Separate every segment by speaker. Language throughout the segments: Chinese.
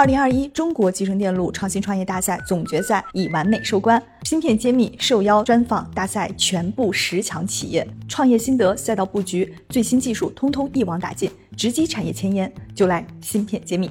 Speaker 1: 二零二一中国集成电路创新创业大赛总决赛已完美收官，芯片揭秘受邀专访大赛全部十强企业，创业心得、赛道布局、最新技术，通通一网打尽，直击产业前沿，就来芯片揭秘。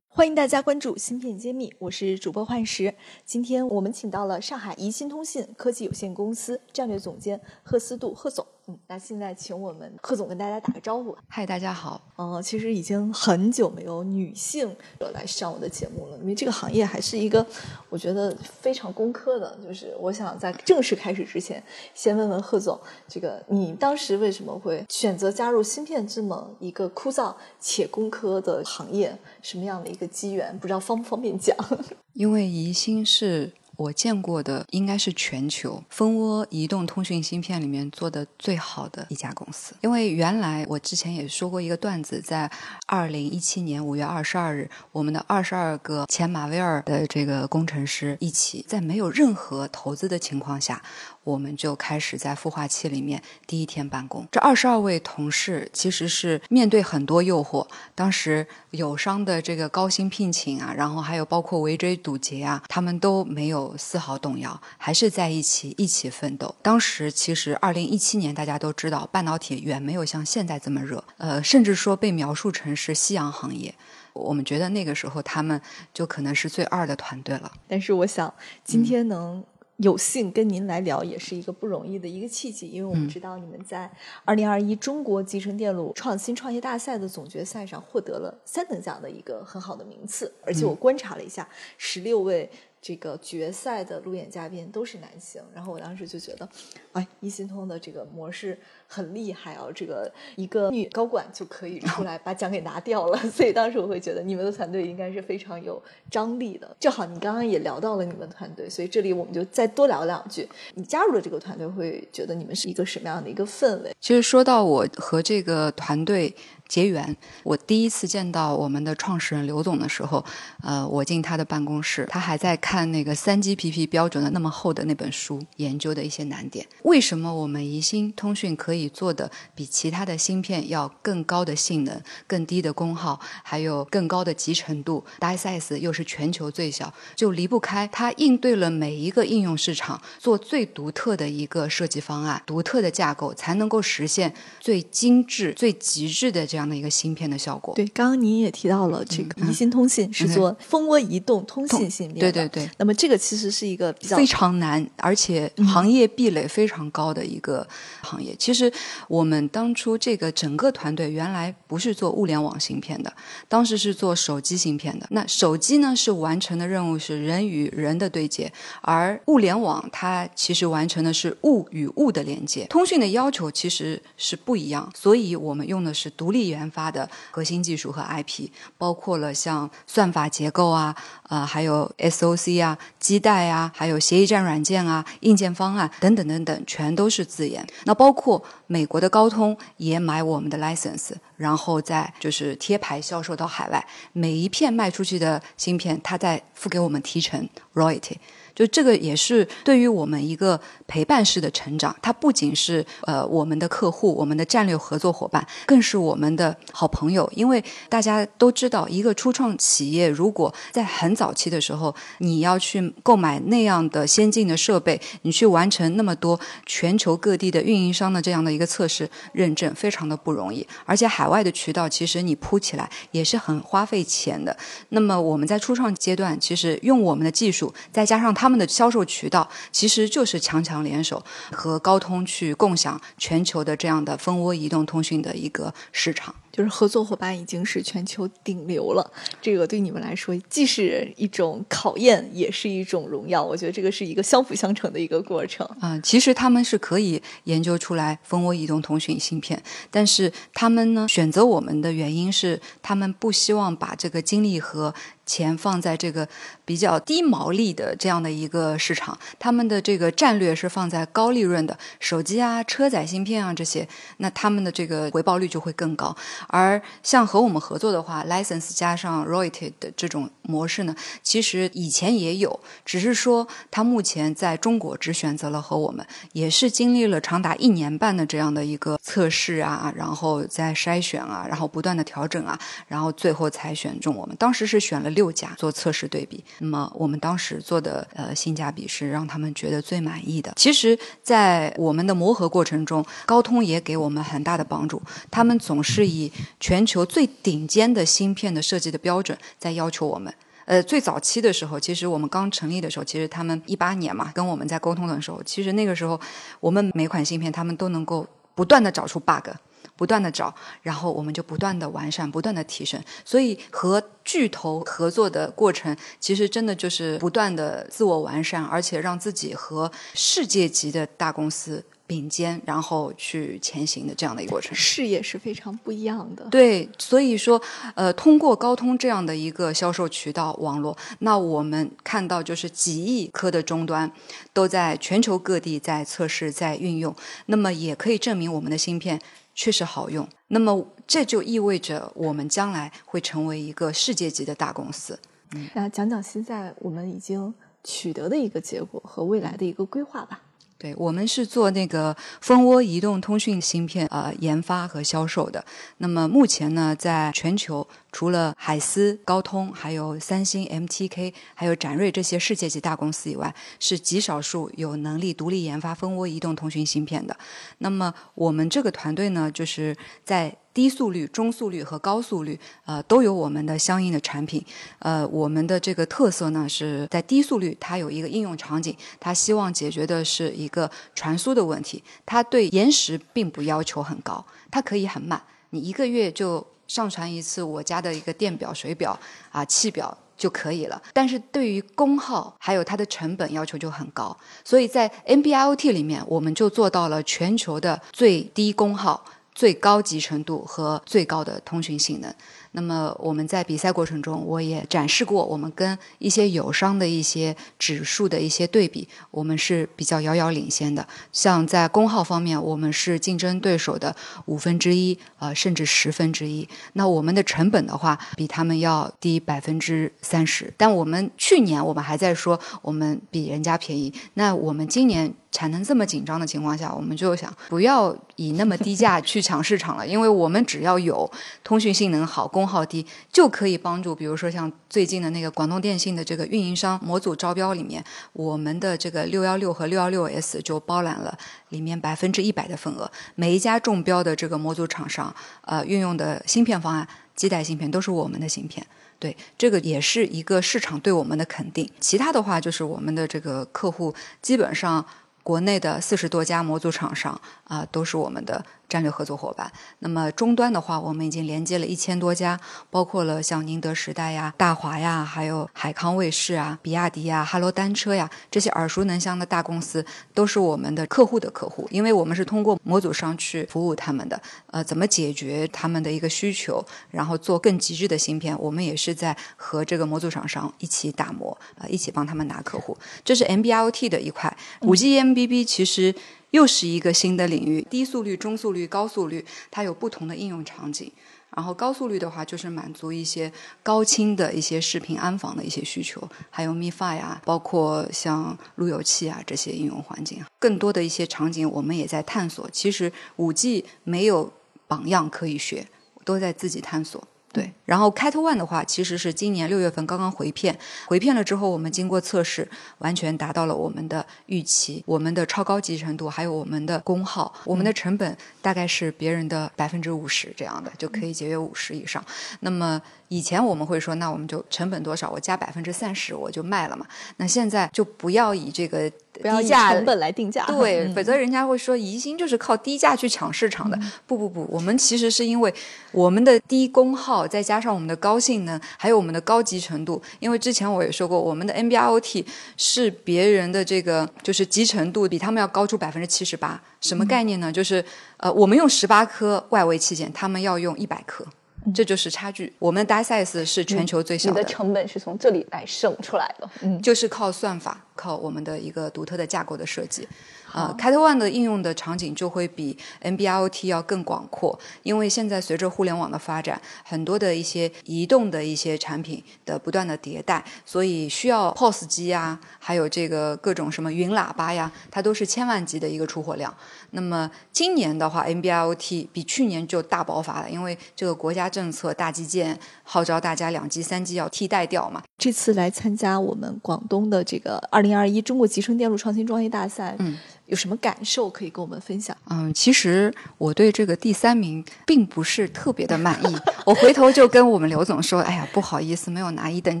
Speaker 1: 欢迎大家关注芯片揭秘，我是主播幻石。今天我们请到了上海宜兴通信科技有限公司战略总监贺思杜贺总。嗯，那现在请我们贺总跟大家打个招呼。
Speaker 2: 嗨，大家好。
Speaker 1: 呃，其实已经很久没有女性来上我的节目了，因为这个行业还是一个我觉得非常工科的。就是我想在正式开始之前，先问问贺总，这个你当时为什么会选择加入芯片这么一个枯燥且工科的行业？什么样的一个机缘？不知道方不方便讲？
Speaker 2: 因为宜兴是。我见过的应该是全球蜂窝移动通讯芯片里面做的最好的一家公司。因为原来我之前也说过一个段子，在二零一七年五月二十二日，我们的二十二个前马威尔的这个工程师一起，在没有任何投资的情况下。我们就开始在孵化器里面第一天办公。这二十二位同事其实是面对很多诱惑，当时友商的这个高薪聘请啊，然后还有包括围追堵截啊，他们都没有丝毫动摇，还是在一起一起奋斗。当时其实二零一七年大家都知道，半导体远没有像现在这么热，呃，甚至说被描述成是夕阳行业。我们觉得那个时候他们就可能是最二的团队了。
Speaker 1: 但是我想今天能。有幸跟您来聊，也是一个不容易的一个契机，因为我们知道你们在二零二一中国集成电路创新创业大赛的总决赛上获得了三等奖的一个很好的名次，而且我观察了一下，十六位。这个决赛的路演嘉宾都是男性，然后我当时就觉得，哎，一心通的这个模式很厉害啊！这个一个女高管就可以出来把奖给拿掉了，所以当时我会觉得你们的团队应该是非常有张力的。正好你刚刚也聊到了你们团队，所以这里我们就再多聊两句。你加入了这个团队，会觉得你们是一个什么样的一个氛围？
Speaker 2: 其实说到我和这个团队。结缘。我第一次见到我们的创始人刘总的时候，呃，我进他的办公室，他还在看那个三 GPP 标准的那么厚的那本书，研究的一些难点。为什么我们宜兴通讯可以做的比其他的芯片要更高的性能、更低的功耗，还有更高的集成度，die size 又是全球最小，就离不开它应对了每一个应用市场，做最独特的一个设计方案、独特的架构，才能够实现最精致、最极致的。这样的一个芯片的效果。
Speaker 1: 对，刚刚您也提到了这个宜兴通信是做蜂窝移动通信芯片
Speaker 2: 对对对。
Speaker 1: 那么这个其实是一个比较
Speaker 2: 非常难，而且行业壁垒非常高的一个行业。其实我们当初这个整个团队原来不是做物联网芯片的，当时是做手机芯片的。那手机呢是完成的任务是人与人的对接，而物联网它其实完成的是物与物的连接。通讯的要求其实是不一样，所以我们用的是独立。研发的核心技术和 IP，包括了像算法结构啊，呃，还有 SOC 啊、基带啊，还有协议站软件啊、硬件方案等等等等，全都是自研。那包括美国的高通也买我们的 license，然后再就是贴牌销售到海外，每一片卖出去的芯片，它再付给我们提成 royalty。就这个也是对于我们一个陪伴式的成长，它不仅是呃我们的客户、我们的战略合作伙伴，更是我们的好朋友。因为大家都知道，一个初创企业如果在很早期的时候，你要去购买那样的先进的设备，你去完成那么多全球各地的运营商的这样的一个测试认证，非常的不容易。而且海外的渠道其实你铺起来也是很花费钱的。那么我们在初创阶段，其实用我们的技术，再加上它。他们的销售渠道其实就是强强联手，和高通去共享全球的这样的蜂窝移动通讯的一个市场。
Speaker 1: 就是合作伙伴已经是全球顶流了，这个对你们来说既是一种考验，也是一种荣耀。我觉得这个是一个相辅相成的一个过程。
Speaker 2: 啊，其实他们是可以研究出来蜂窝移动通讯芯片，但是他们呢选择我们的原因是，他们不希望把这个精力和钱放在这个比较低毛利的这样的一个市场，他们的这个战略是放在高利润的手机啊、车载芯片啊这些，那他们的这个回报率就会更高。而像和我们合作的话，license 加上 royalty 的这种模式呢，其实以前也有，只是说他目前在中国只选择了和我们，也是经历了长达一年半的这样的一个测试啊，然后再筛选啊，然后不断的调整啊，然后最后才选中我们。当时是选了。六家做测试对比，那么我们当时做的呃性价比是让他们觉得最满意的。其实，在我们的磨合过程中，高通也给我们很大的帮助。他们总是以全球最顶尖的芯片的设计的标准在要求我们。呃，最早期的时候，其实我们刚成立的时候，其实他们一八年嘛，跟我们在沟通的时候，其实那个时候我们每款芯片他们都能够不断的找出 bug。不断的找，然后我们就不断的完善，不断的提升。所以和巨头合作的过程，其实真的就是不断的自我完善，而且让自己和世界级的大公司并肩，然后去前行的这样的一个过程。
Speaker 1: 视野是非常不一样的。
Speaker 2: 对，所以说，呃，通过高通这样的一个销售渠道网络，那我们看到就是几亿颗的终端都在全球各地在测试、在运用，那么也可以证明我们的芯片。确实好用，那么这就意味着我们将来会成为一个世界级的大公司。
Speaker 1: 嗯，那讲讲现在我们已经取得的一个结果和未来的一个规划吧。
Speaker 2: 对我们是做那个蜂窝移动通讯芯片呃研发和销售的。那么目前呢，在全球除了海思、高通，还有三星、MTK，还有展锐这些世界级大公司以外，是极少数有能力独立研发蜂窝移动通讯芯片的。那么我们这个团队呢，就是在。低速率、中速率和高速率，呃，都有我们的相应的产品。呃，我们的这个特色呢，是在低速率，它有一个应用场景，它希望解决的是一个传输的问题。它对延时并不要求很高，它可以很慢，你一个月就上传一次我家的一个电表、水表啊、气表就可以了。但是对于功耗还有它的成本要求就很高，所以在 NB-IoT 里面，我们就做到了全球的最低功耗。最高集成度和最高的通讯性能。那么我们在比赛过程中，我也展示过我们跟一些友商的一些指数的一些对比，我们是比较遥遥领先的。像在功耗方面，我们是竞争对手的五分之一，呃，甚至十分之一。那我们的成本的话，比他们要低百分之三十。但我们去年我们还在说我们比人家便宜，那我们今年产能这么紧张的情况下，我们就想不要以那么低价去 抢市场了，因为我们只要有通讯性能好，功耗低就可以帮助，比如说像最近的那个广东电信的这个运营商模组招标里面，我们的这个六幺六和六幺六 S 就包揽了里面百分之一百的份额。每一家中标的这个模组厂商，呃，运用的芯片方案，基带芯片都是我们的芯片。对，这个也是一个市场对我们的肯定。其他的话就是我们的这个客户，基本上国内的四十多家模组厂商啊，都是我们的。战略合作伙伴。那么终端的话，我们已经连接了一千多家，包括了像宁德时代呀、大华呀，还有海康卫视啊、比亚迪呀、哈罗单车呀这些耳熟能详的大公司，都是我们的客户的客户。因为我们是通过模组商去服务他们的，呃，怎么解决他们的一个需求，然后做更极致的芯片，我们也是在和这个模组厂商一起打磨，呃，一起帮他们拿客户。这是 MBIoT 的一块，五 G MBB 其实。又是一个新的领域，低速率、中速率、高速率，它有不同的应用场景。然后高速率的话，就是满足一些高清的一些视频安防的一些需求，还有 MiFi 啊，包括像路由器啊这些应用环境。更多的一些场景，我们也在探索。其实五 G 没有榜样可以学，都在自己探索。对，然后 Cat One 的话，其实是今年六月份刚刚回片，回片了之后，我们经过测试，完全达到了我们的预期，我们的超高集成度，还有我们的功耗，我们的成本大概是别人的百分之五十这样的，就可以节约五十以上。那么以前我们会说，那我们就成本多少，我加百分之三十我就卖了嘛。那现在就不要以这个。
Speaker 1: 不要以成本来定价，
Speaker 2: 对，否则人家会说宜兴就是靠低价去抢市场的。不不不，我们其实是因为我们的低功耗，再加上我们的高性能，还有我们的高集成度。因为之前我也说过，我们的 NB-IoT 是别人的这个就是集成度比他们要高出百分之七十八。什么概念呢？就是呃，我们用十八颗外围器件，他们要用一百颗。这就是差距。我们 die size 是全球最小
Speaker 1: 的，你的成本是从这里来省出来的，嗯，
Speaker 2: 就是靠算法，靠我们的一个独特的架构的设计。啊 c a t One 的应用的场景就会比 NB-IoT 要更广阔，因为现在随着互联网的发展，很多的一些移动的一些产品的不断的迭代，所以需要 POS 机呀，还有这个各种什么云喇叭呀，它都是千万级的一个出货量。那么今年的话，NB-IoT 比去年就大爆发了，因为这个国家政策大基建号召大家两 G、三 G 要替代掉嘛。
Speaker 1: 这次来参加我们广东的这个二零二一中国集成电路创新专业大赛，
Speaker 2: 嗯。
Speaker 1: 有什么感受可以跟我们分享？
Speaker 2: 嗯，其实我对这个第三名并不是特别的满意。我回头就跟我们刘总说：“哎呀，不好意思，没有拿一等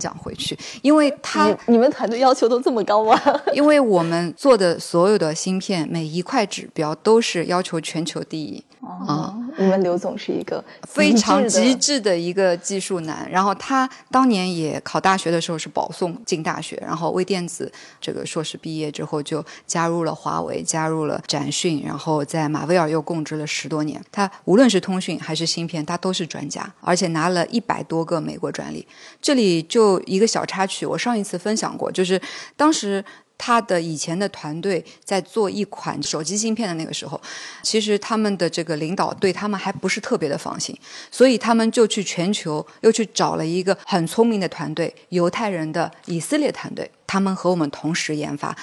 Speaker 2: 奖回去，因为他
Speaker 1: 你们团队要求都这么高吗？
Speaker 2: 因为我们做的所有的芯片每一块指标都是要求全球第一。”
Speaker 1: 啊，你们刘总是一个
Speaker 2: 非常极致的一个技术男，然后他当年也考大学的时候是保送进大学，然后微电子这个硕士毕业之后就加入了华为，加入了展讯，然后在马威尔又供职了十多年。他无论是通讯还是芯片，他都是专家，而且拿了一百多个美国专利。这里就一个小插曲，我上一次分享过，就是当时。他的以前的团队在做一款手机芯片的那个时候，其实他们的这个领导对他们还不是特别的放心，所以他们就去全球又去找了一个很聪明的团队，犹太人的以色列团队，他们和我们同时研发。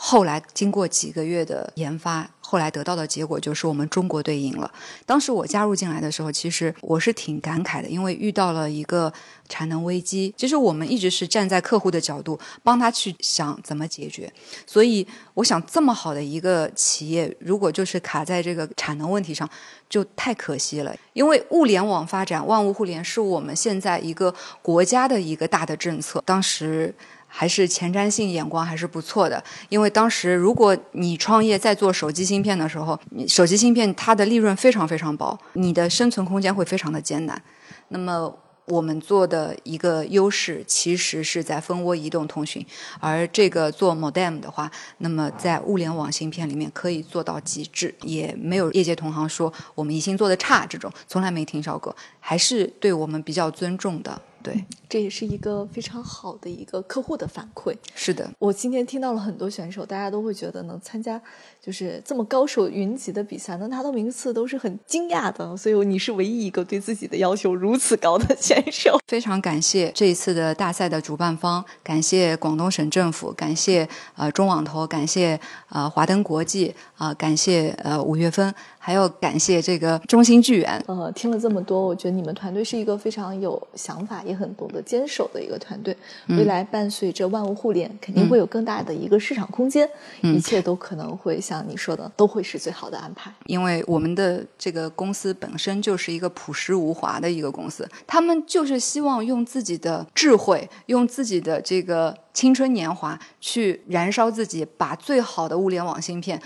Speaker 2: 后来经过几个月的研发，后来得到的结果就是我们中国队赢了。当时我加入进来的时候，其实我是挺感慨的，因为遇到了一个产能危机。其实我们一直是站在客户的角度，帮他去想怎么解决。所以我想，这么好的一个企业，如果就是卡在这个产能问题上，就太可惜了。因为物联网发展、万物互联是我们现在一个国家的一个大的政策。当时。还是前瞻性眼光还是不错的，因为当时如果你创业在做手机芯片的时候，你手机芯片它的利润非常非常薄，你的生存空间会非常的艰难。那么我们做的一个优势其实是在蜂窝移动通讯，而这个做 modem 的话，那么在物联网芯片里面可以做到极致，也没有业界同行说我们宜兴做的差，这种从来没听说过，还是对我们比较尊重的。对，
Speaker 1: 这也是一个非常好的一个客户的反馈。
Speaker 2: 是的，
Speaker 1: 我今天听到了很多选手，大家都会觉得能参加就是这么高手云集的比赛，能拿到名次都是很惊讶的。所以你是唯一一个对自己的要求如此高的选手。
Speaker 2: 非常感谢这一次的大赛的主办方，感谢广东省政府，感谢呃中网投，感谢呃华登国际，啊感谢呃五月份。还要感谢这个中心巨源。
Speaker 1: 呃，听了这么多，我觉得你们团队是一个非常有想法，也很懂得坚守的一个团队。未来伴随着万物互联，肯定会有更大的一个市场空间，一切都可能会像你说的，都会是最好的安排。
Speaker 2: 因为我们的这个公司本身就是一个朴实无华的一个公司，他们就是希望用自己的智慧，用自己的这个青春年华去燃烧自己，把最好的物联网芯片。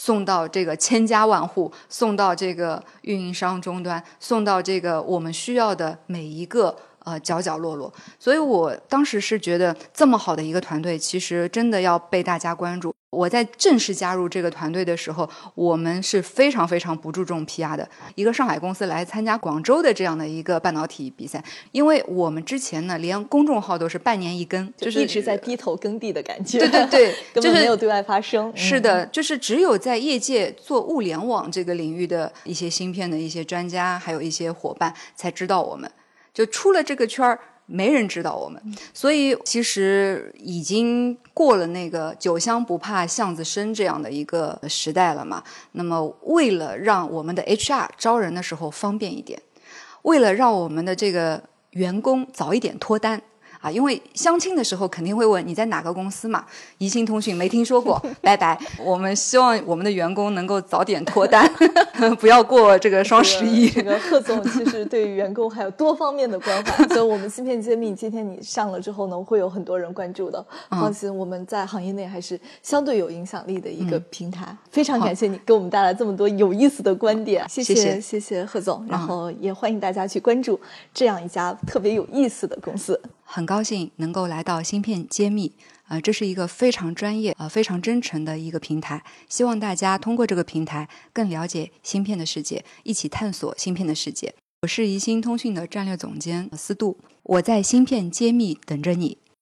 Speaker 2: 送到这个千家万户，送到这个运营商终端，送到这个我们需要的每一个呃角角落落。所以我当时是觉得，这么好的一个团队，其实真的要被大家关注。我在正式加入这个团队的时候，我们是非常非常不注重 PR 的一个上海公司来参加广州的这样的一个半导体比赛，因为我们之前呢，连公众号都是半年一更，就是
Speaker 1: 一直在低头耕地的感觉。
Speaker 2: 对对对，
Speaker 1: 根本没有对外发声。
Speaker 2: 是的，就是只有在业界做物联网这个领域的一些芯片的一些专家，还有一些伙伴才知道我们，就出了这个圈儿。没人知道我们，所以其实已经过了那个酒香不怕巷子深这样的一个时代了嘛。那么，为了让我们的 HR 招人的时候方便一点，为了让我们的这个员工早一点脱单。啊，因为相亲的时候肯定会问你在哪个公司嘛，宜兴通讯没听说过，拜拜。我们希望我们的员工能够早点脱单，不要过这个双十一。
Speaker 1: 这个贺总其实对于员工还有多方面的关怀，所以我们芯片揭秘今天你上了之后呢，会有很多人关注的。放心，我们在行业内还是相对有影响力的一个平台。非常感谢你给我们带来这么多有意思的观点，谢谢谢谢贺总，然后也欢迎大家去关注这样一家特别有意思的公司。
Speaker 2: 很高兴能够来到芯片揭秘，啊，这是一个非常专业、啊非常真诚的一个平台。希望大家通过这个平台更了解芯片的世界，一起探索芯片的世界。我是宜兴通讯的战略总监司度，我在芯片揭秘等着你。